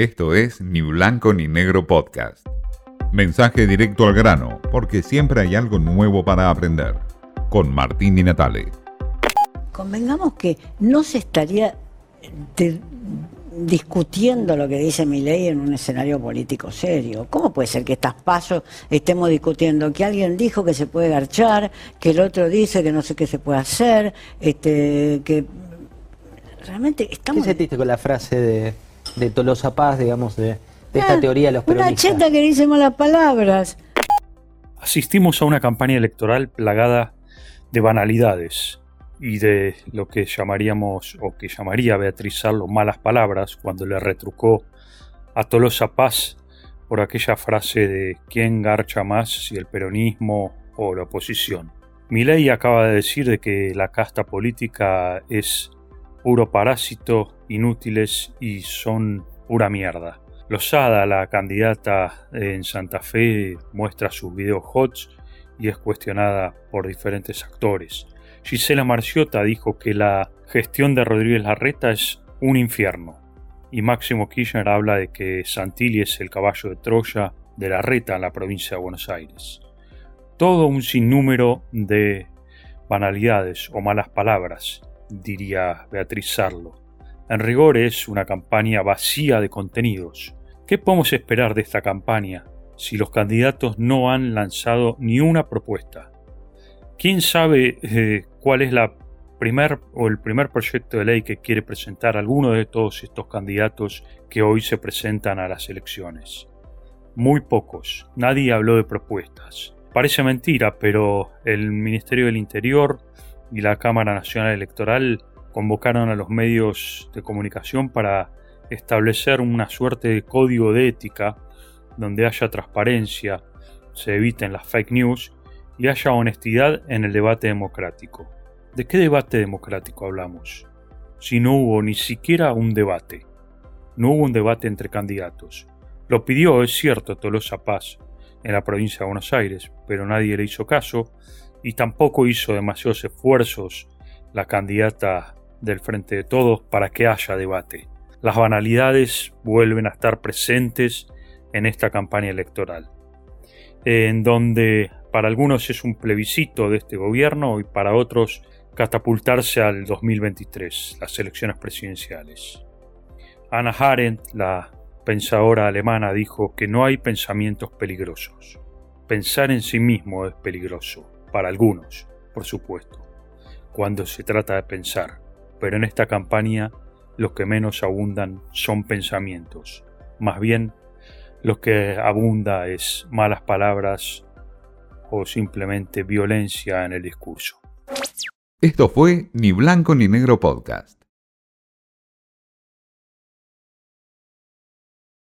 Esto es Ni Blanco ni Negro Podcast. Mensaje directo al grano, porque siempre hay algo nuevo para aprender. Con Martín Di Natale. Convengamos que no se estaría de- discutiendo lo que dice mi ley en un escenario político serio. ¿Cómo puede ser que estas pasos estemos discutiendo que alguien dijo que se puede garchar, que el otro dice que no sé qué se puede hacer, este, que realmente ¿Qué estamos sentiste con la frase de, de Tolosa Paz, digamos, de, de esta Ah, teoría de los una peronistas? cheta que dice malas palabras. Asistimos a una campaña electoral plagada de banalidades y de lo que llamaríamos o que llamaría Beatriz Sarlo malas palabras cuando le retrucó a Tolosa Paz por aquella frase de quién garcha más si el peronismo o la oposición. Milei acaba de decir de que la casta política es puro parásito, inútiles y son pura mierda. Lozada, la candidata en Santa Fe, muestra sus videos hots y es cuestionada por diferentes actores. Gisela Marciota dijo que la gestión de Rodríguez Larreta es un infierno. Y Máximo Kirchner habla de que Santilli es el caballo de Troya de Larreta en la provincia de Buenos Aires. Todo un sinnúmero de banalidades o malas palabras, diría Beatriz Sarlo. En rigor es una campaña vacía de contenidos. ¿Qué podemos esperar de esta campaña si los candidatos no han lanzado ni una propuesta? ¿Quién sabe eh, cuál es la primer o el primer proyecto de ley que quiere presentar alguno de todos estos candidatos que hoy se presentan a las elecciones? Muy pocos. Nadie habló de propuestas. Parece mentira, pero el Ministerio del Interior y la Cámara Nacional Electoral convocaron a los medios de comunicación para establecer una suerte de código de ética donde haya transparencia, se eviten las fake news y haya honestidad en el debate democrático. ¿De qué debate democrático hablamos? Si no hubo ni siquiera un debate. No hubo un debate entre candidatos. Lo pidió, es cierto, Tolosa Paz en la provincia de Buenos Aires, pero nadie le hizo caso y tampoco hizo demasiados esfuerzos la candidata del Frente de Todos para que haya debate. Las banalidades vuelven a estar presentes en esta campaña electoral, en donde para algunos es un plebiscito de este gobierno y para otros catapultarse al 2023, las elecciones presidenciales. Anna Arendt, la pensadora alemana, dijo que no hay pensamientos peligrosos. Pensar en sí mismo es peligroso, para algunos, por supuesto, cuando se trata de pensar, pero en esta campaña los que menos abundan son pensamientos, más bien lo que abunda es malas palabras o simplemente violencia en el discurso. Esto fue Ni Blanco ni Negro Podcast.